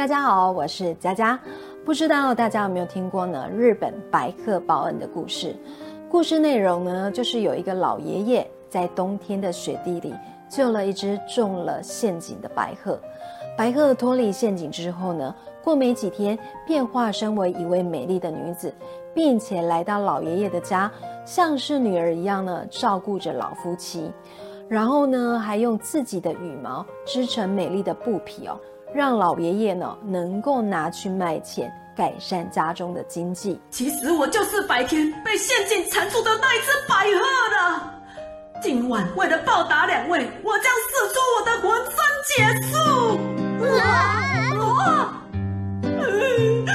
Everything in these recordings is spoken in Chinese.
大家好，我是佳佳。不知道大家有没有听过呢？日本白鹤报恩的故事。故事内容呢，就是有一个老爷爷在冬天的雪地里救了一只中了陷阱的白鹤。白鹤脱离陷阱之后呢，过没几天便化身为一位美丽的女子，并且来到老爷爷的家，像是女儿一样呢照顾着老夫妻。然后呢，还用自己的羽毛织成美丽的布匹哦。让老爷爷呢能够拿去卖钱，改善家中的经济。其实我就是白天被陷阱缠住的那一只白鹤的。今晚为了报答两位，我将使出我的浑身解数，啊！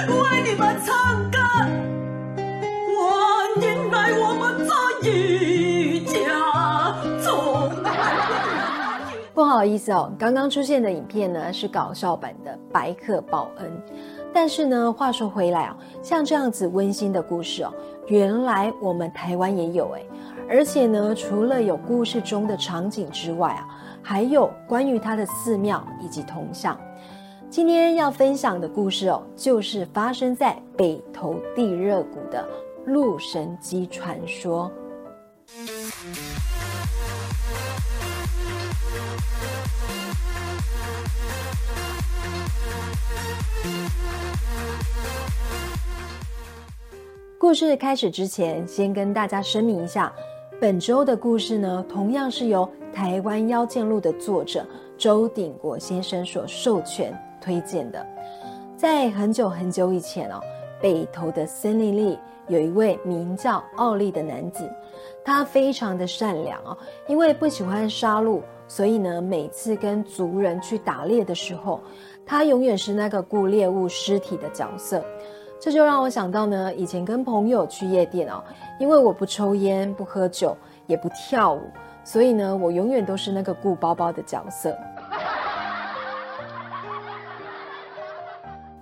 为你们唱不好意思哦，刚刚出现的影片呢是搞笑版的《白客报恩》，但是呢，话说回来啊，像这样子温馨的故事哦，原来我们台湾也有哎，而且呢，除了有故事中的场景之外啊，还有关于它的寺庙以及铜像。今天要分享的故事哦，就是发生在北投地热谷的鹿神姬传说。故事开始之前，先跟大家声明一下，本周的故事呢，同样是由《台湾妖剑录》的作者周鼎国先生所授权推荐的。在很久很久以前哦，北投的森林里有一位名叫奥利的男子，他非常的善良哦，因为不喜欢杀戮，所以呢，每次跟族人去打猎的时候，他永远是那个顾猎物尸体的角色。这就让我想到呢，以前跟朋友去夜店哦，因为我不抽烟、不喝酒、也不跳舞，所以呢，我永远都是那个顾包包的角色。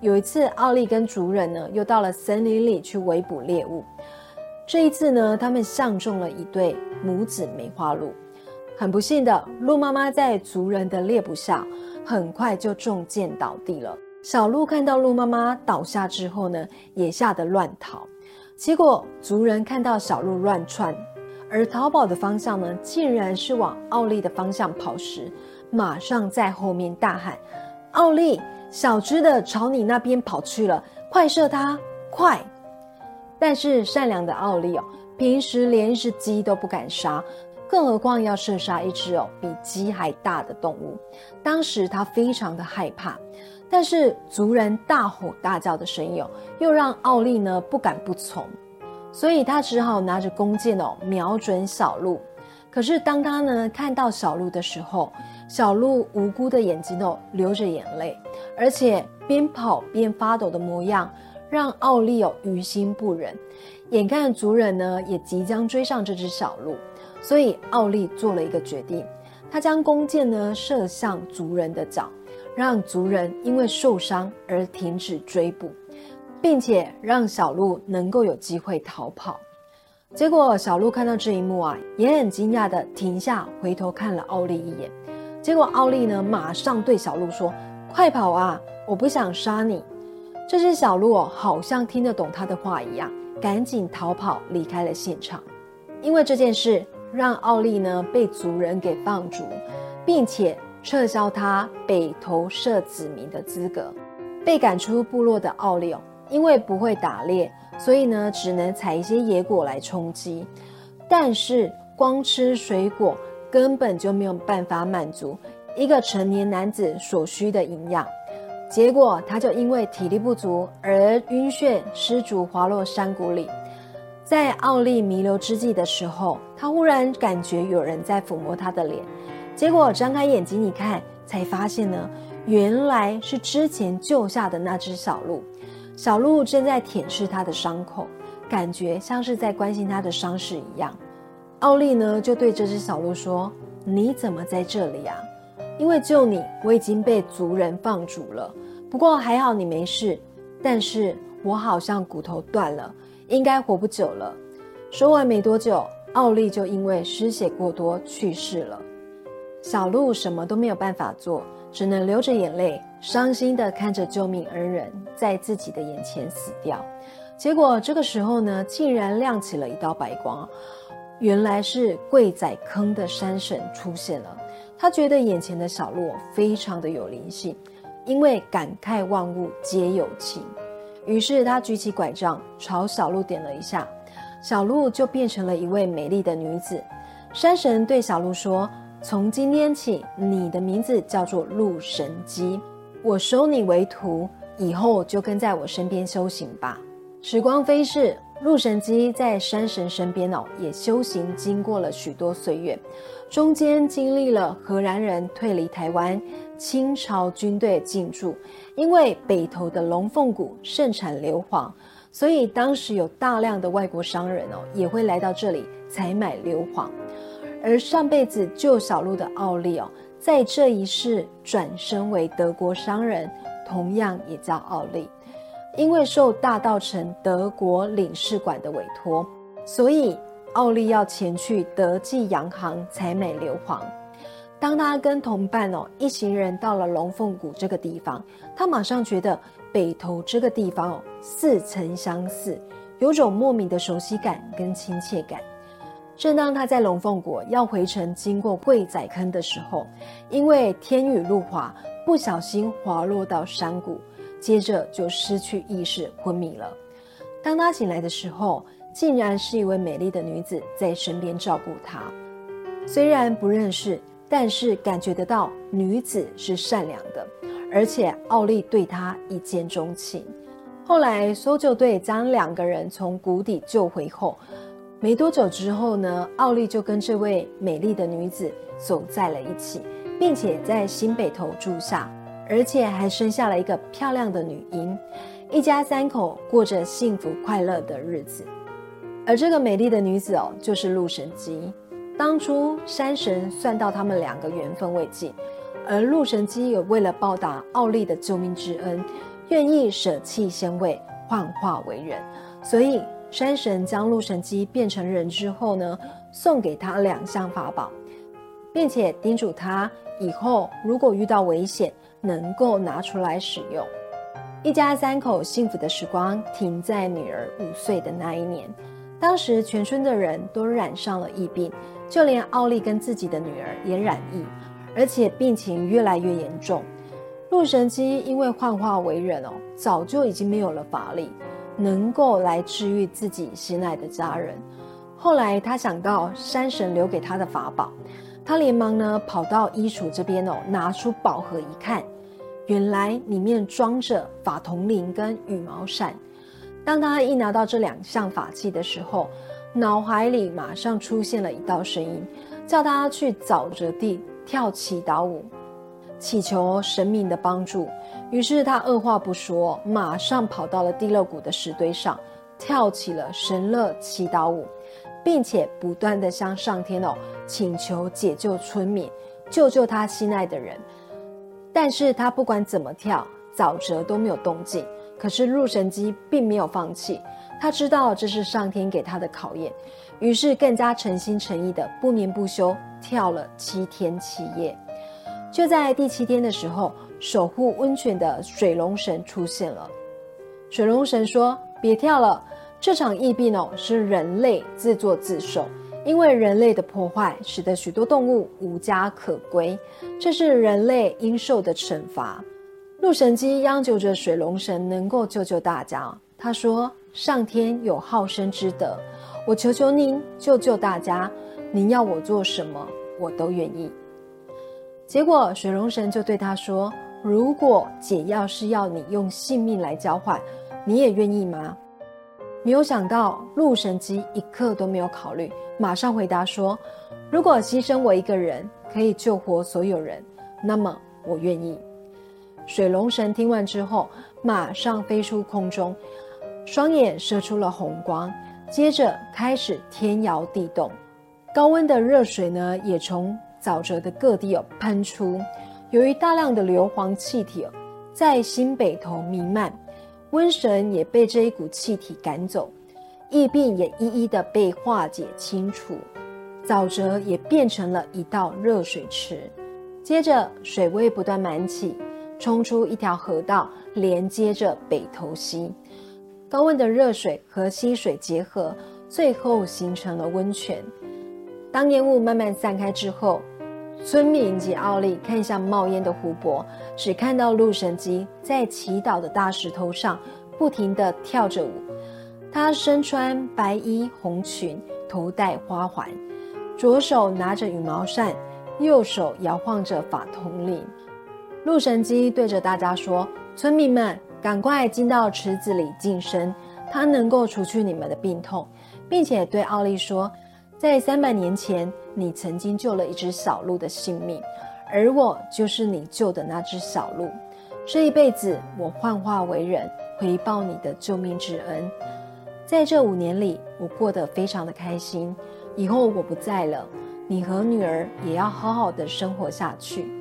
有一次，奥利跟族人呢，又到了森林里去围捕猎物。这一次呢，他们相中了一对母子梅花鹿。很不幸的，鹿妈妈在族人的猎捕下，很快就中箭倒地了。小鹿看到鹿妈妈倒下之后呢，也吓得乱逃。结果族人看到小鹿乱窜，而逃跑的方向呢，竟然是往奥利的方向跑时，马上在后面大喊：“奥利，小只的朝你那边跑去了，快射它，快！”但是善良的奥利哦，平时连一只鸡都不敢杀，更何况要射杀一只哦比鸡还大的动物。当时他非常的害怕。但是族人大吼大叫的声音，又让奥利呢不敢不从，所以他只好拿着弓箭哦，瞄准小鹿。可是当他呢看到小鹿的时候，小鹿无辜的眼睛哦流着眼泪，而且边跑边发抖的模样，让奥利哦于心不忍。眼看族人呢也即将追上这只小鹿，所以奥利做了一个决定，他将弓箭呢射向族人的脚。让族人因为受伤而停止追捕，并且让小鹿能够有机会逃跑。结果小鹿看到这一幕啊，也很惊讶的停下，回头看了奥利一眼。结果奥利呢，马上对小鹿说：“快跑啊！我不想杀你。”这只小鹿，好像听得懂他的话一样，赶紧逃跑离开了现场。因为这件事，让奥利呢被族人给放逐，并且。撤销他北投社子民的资格，被赶出部落的奥利奥，因为不会打猎，所以呢，只能采一些野果来充饥。但是光吃水果根本就没有办法满足一个成年男子所需的营养。结果他就因为体力不足而晕眩失足滑落山谷里。在奥利弥留之际的时候，他忽然感觉有人在抚摸他的脸。结果张开眼睛一看，才发现呢，原来是之前救下的那只小鹿。小鹿正在舔舐他的伤口，感觉像是在关心他的伤势一样。奥利呢，就对这只小鹿说：“你怎么在这里啊？因为救你，我已经被族人放逐了。不过还好你没事，但是我好像骨头断了，应该活不久了。”说完没多久，奥利就因为失血过多去世了。小鹿什么都没有办法做，只能流着眼泪，伤心的看着救命恩人在自己的眼前死掉。结果这个时候呢，竟然亮起了一道白光，原来是贵仔坑的山神出现了。他觉得眼前的小鹿非常的有灵性，因为感慨万物皆有情。于是他举起拐杖朝小鹿点了一下，小鹿就变成了一位美丽的女子。山神对小鹿说：“从今天起，你的名字叫做鹿神姬，我收你为徒，以后就跟在我身边修行吧。”时光飞逝，鹿神姬在山神身边哦，也修行经过了许多岁月，中间经历了荷兰人退离台湾，清朝军队进驻，因为北投的龙凤谷盛产硫磺，所以当时有大量的外国商人哦，也会来到这里采买硫磺，而上辈子救小鹿的奥利哦，在这一世转身为德国商人，同样也叫奥利。因为受大道城德国领事馆的委托，所以奥利要前去德记洋行采买硫磺。当他跟同伴哦一行人到了龙凤谷这个地方，他马上觉得北投这个地方哦似曾相似，有种莫名的熟悉感跟亲切感。正当他在龙凤谷要回城经过贵仔坑的时候，因为天雨路滑，不小心滑落到山谷。接着就失去意识，昏迷了。当他醒来的时候，竟然是一位美丽的女子在身边照顾他。虽然不认识，但是感觉得到女子是善良的，而且奥利对她一见钟情。后来搜救队将两个人从谷底救回后，没多久之后呢，奥利就跟这位美丽的女子走在了一起，并且在新北头住下。而且还生下了一个漂亮的女婴，一家三口过着幸福快乐的日子。而这个美丽的女子哦，就是陆神姬。当初山神算到他们两个缘分未尽，而陆神姬也为了报答奥利的救命之恩，愿意舍弃仙位，幻化为人。所以山神将陆神姬变成人之后呢，送给他两项法宝，并且叮嘱他以后如果遇到危险。能够拿出来使用，一家三口幸福的时光停在女儿五岁的那一年。当时全村的人都染上了疫病，就连奥利跟自己的女儿也染疫，而且病情越来越严重。陆神姬因为幻化为人哦，早就已经没有了法力，能够来治愈自己心爱的家人。后来他想到山神留给他的法宝，他连忙呢跑到衣橱这边哦，拿出宝盒一看。原来里面装着法铜铃跟羽毛扇。当他一拿到这两项法器的时候，脑海里马上出现了一道声音，叫他去沼泽地跳祈祷舞，祈求神明的帮助。于是他二话不说，马上跑到了地乐谷的石堆上，跳起了神乐祈祷舞，并且不断的向上天哦请求解救村民，救救他心爱的人。但是他不管怎么跳，沼泽都没有动静。可是入神机并没有放弃，他知道这是上天给他的考验，于是更加诚心诚意的不眠不休跳了七天七夜。就在第七天的时候，守护温泉的水龙神出现了。水龙神说：“别跳了，这场疫病哦是人类自作自受。”因为人类的破坏，使得许多动物无家可归，这是人类应受的惩罚。鹿神姬央求着水龙神能够救救大家。他说：“上天有好生之德，我求求您救救大家。您要我做什么，我都愿意。”结果水龙神就对他说：“如果解药是要你用性命来交换，你也愿意吗？”没有想到，陆神姬一刻都没有考虑，马上回答说：“如果牺牲我一个人可以救活所有人，那么我愿意。”水龙神听完之后，马上飞出空中，双眼射出了红光，接着开始天摇地动，高温的热水呢也从沼泽的各地哦喷出，由于大量的硫磺气体在新北头弥漫。瘟神也被这一股气体赶走，疫病也一一的被化解清除，沼泽也变成了一道热水池。接着水位不断满起，冲出一条河道，连接着北投溪。高温的热水和溪水结合，最后形成了温泉。当烟雾慢慢散开之后，村民及奥利看向冒烟的湖泊，只看到鹿神基在祈祷的大石头上不停地跳着舞。他身穿白衣红裙，头戴花环，左手拿着羽毛扇，右手摇晃着法铜铃。鹿神基对着大家说：“村民们。”赶快进到池子里净身，它能够除去你们的病痛，并且对奥利说，在三百年前，你曾经救了一只小鹿的性命，而我就是你救的那只小鹿。这一辈子，我幻化为人，回报你的救命之恩。在这五年里，我过得非常的开心。以后我不在了，你和女儿也要好好的生活下去。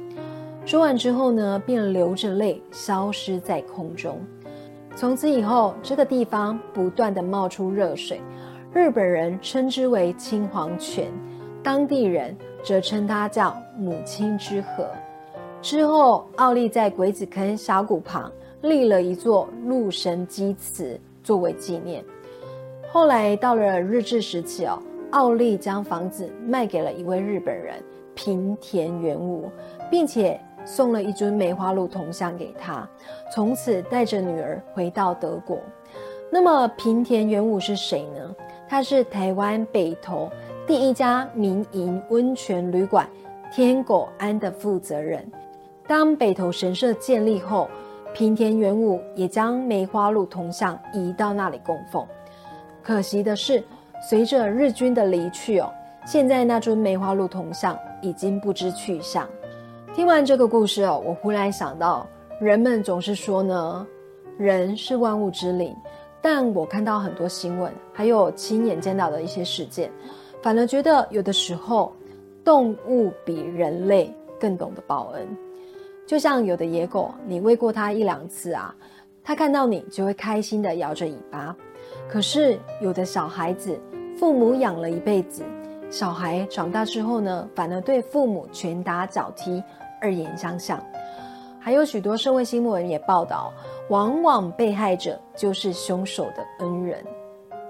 说完之后呢，便流着泪消失在空中。从此以后，这个地方不断的冒出热水，日本人称之为青黄泉，当地人则称它叫母亲之河。之后，奥利在鬼子坑峡谷旁立了一座鹿神基祠作为纪念。后来到了日治时期哦，奥利将房子卖给了一位日本人平田元武，并且。送了一尊梅花鹿铜像给他，从此带着女儿回到德国。那么平田元武是谁呢？他是台湾北投第一家民营温泉旅馆天狗庵的负责人。当北投神社建立后，平田元武也将梅花鹿铜像移到那里供奉。可惜的是，随着日军的离去哦，现在那尊梅花鹿铜像已经不知去向。听完这个故事哦，我忽然想到，人们总是说呢，人是万物之灵，但我看到很多新闻，还有亲眼见到的一些事件，反而觉得有的时候，动物比人类更懂得报恩。就像有的野狗，你喂过它一两次啊，它看到你就会开心的摇着尾巴。可是有的小孩子，父母养了一辈子，小孩长大之后呢，反而对父母拳打脚踢。二言相向，还有许多社会新闻也报道，往往被害者就是凶手的恩人。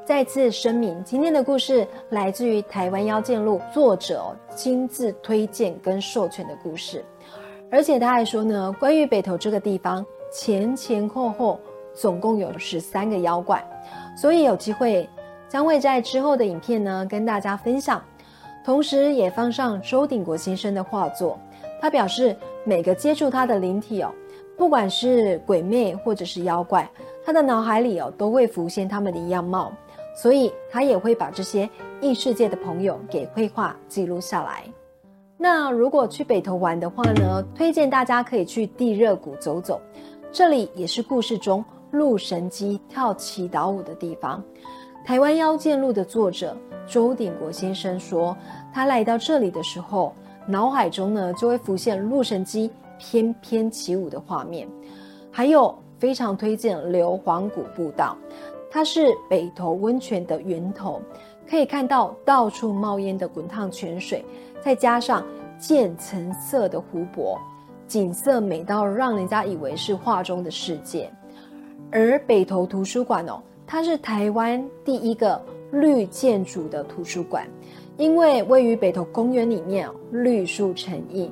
再次声明，今天的故事来自于台湾妖剑录作者亲自推荐跟授权的故事，而且他还说呢，关于北投这个地方前前后后总共有十三个妖怪，所以有机会将会在之后的影片呢跟大家分享，同时也放上周鼎国先生的画作。他表示，每个接触他的灵体哦，不管是鬼魅或者是妖怪，他的脑海里哦都会浮现他们的样貌，所以他也会把这些异世界的朋友给绘画记录下来。那如果去北投玩的话呢，推荐大家可以去地热谷走走，这里也是故事中鹿神姬跳祈祷舞的地方。台湾妖剑录的作者周鼎国先生说，他来到这里的时候。脑海中呢就会浮现鹿神姬翩翩起舞的画面，还有非常推荐硫磺谷步道，它是北投温泉的源头，可以看到到处冒烟的滚烫泉水，再加上渐层色的湖泊，景色美到让人家以为是画中的世界。而北投图书馆哦，它是台湾第一个绿建筑的图书馆。因为位于北投公园里面，绿树成荫，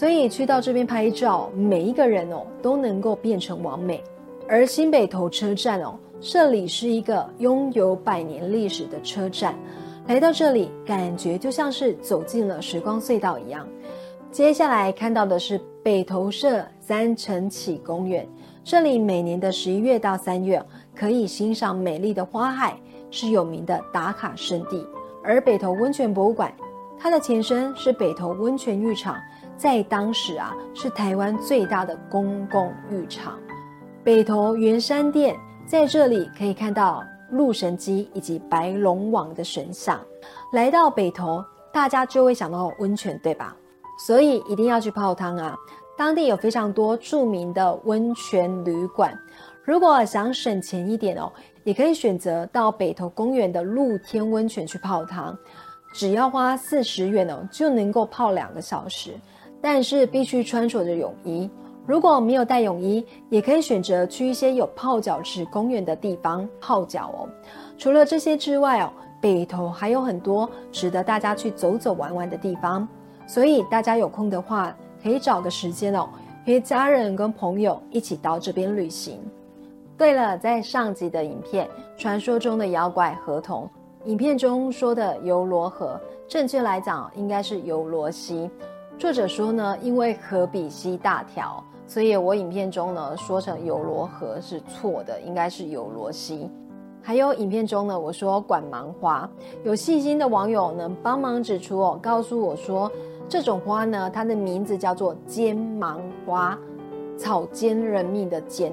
所以去到这边拍照，每一个人哦都能够变成完美。而新北投车站哦，这里是一个拥有百年历史的车站，来到这里感觉就像是走进了时光隧道一样。接下来看到的是北投社三城起公园，这里每年的十一月到三月可以欣赏美丽的花海，是有名的打卡圣地。而北投温泉博物馆，它的前身是北投温泉浴场，在当时啊是台湾最大的公共浴场。北投圆山殿在这里可以看到鹿神基以及白龙王的神像。来到北投，大家就会想到温泉，对吧？所以一定要去泡汤啊！当地有非常多著名的温泉旅馆。如果想省钱一点哦。也可以选择到北投公园的露天温泉去泡汤，只要花四十元哦，就能够泡两个小时。但是必须穿着着泳衣。如果没有带泳衣，也可以选择去一些有泡脚池、公园的地方泡脚哦。除了这些之外哦，北投还有很多值得大家去走走玩玩的地方。所以大家有空的话，可以找个时间哦，约家人跟朋友一起到这边旅行。对了，在上集的影片《传说中的妖怪河童》影片中说的游罗河，正确来讲应该是游罗溪。作者说呢，因为河比溪大条。所以我影片中呢说成有罗河是错的，应该是有罗溪。还有影片中呢我说管芒花，有细心的网友能帮忙指出哦，告诉我说这种花呢它的名字叫做尖芒花，草菅人命的尖。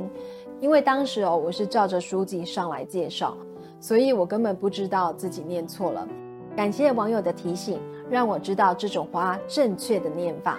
因为当时哦我是照着书籍上来介绍，所以我根本不知道自己念错了。感谢网友的提醒，让我知道这种花正确的念法。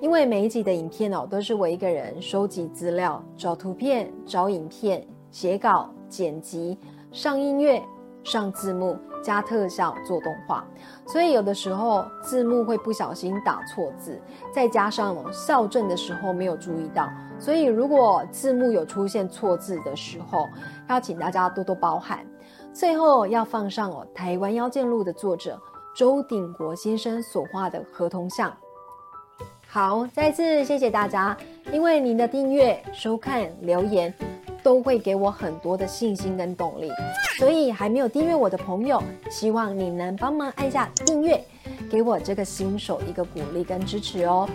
因为每一集的影片哦，都是我一个人收集资料、找图片、找影片、写稿、剪辑、上音乐、上字幕、加特效、做动画，所以有的时候字幕会不小心打错字，再加上校正的时候没有注意到，所以如果字幕有出现错字的时候，要请大家多多包涵。最后要放上哦，《台湾妖剑录》的作者周鼎国先生所画的河童像。好，再次谢谢大家，因为您的订阅、收看、留言，都会给我很多的信心跟动力。所以还没有订阅我的朋友，希望你能帮忙按下订阅，给我这个新手一个鼓励跟支持哦。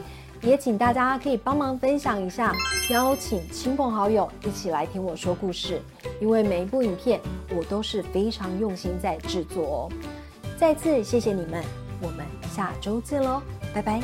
也请大家可以帮忙分享一下，邀请亲朋好友一起来听我说故事。因为每一部影片我都是非常用心在制作哦。再次谢谢你们，我们下周见喽，拜拜。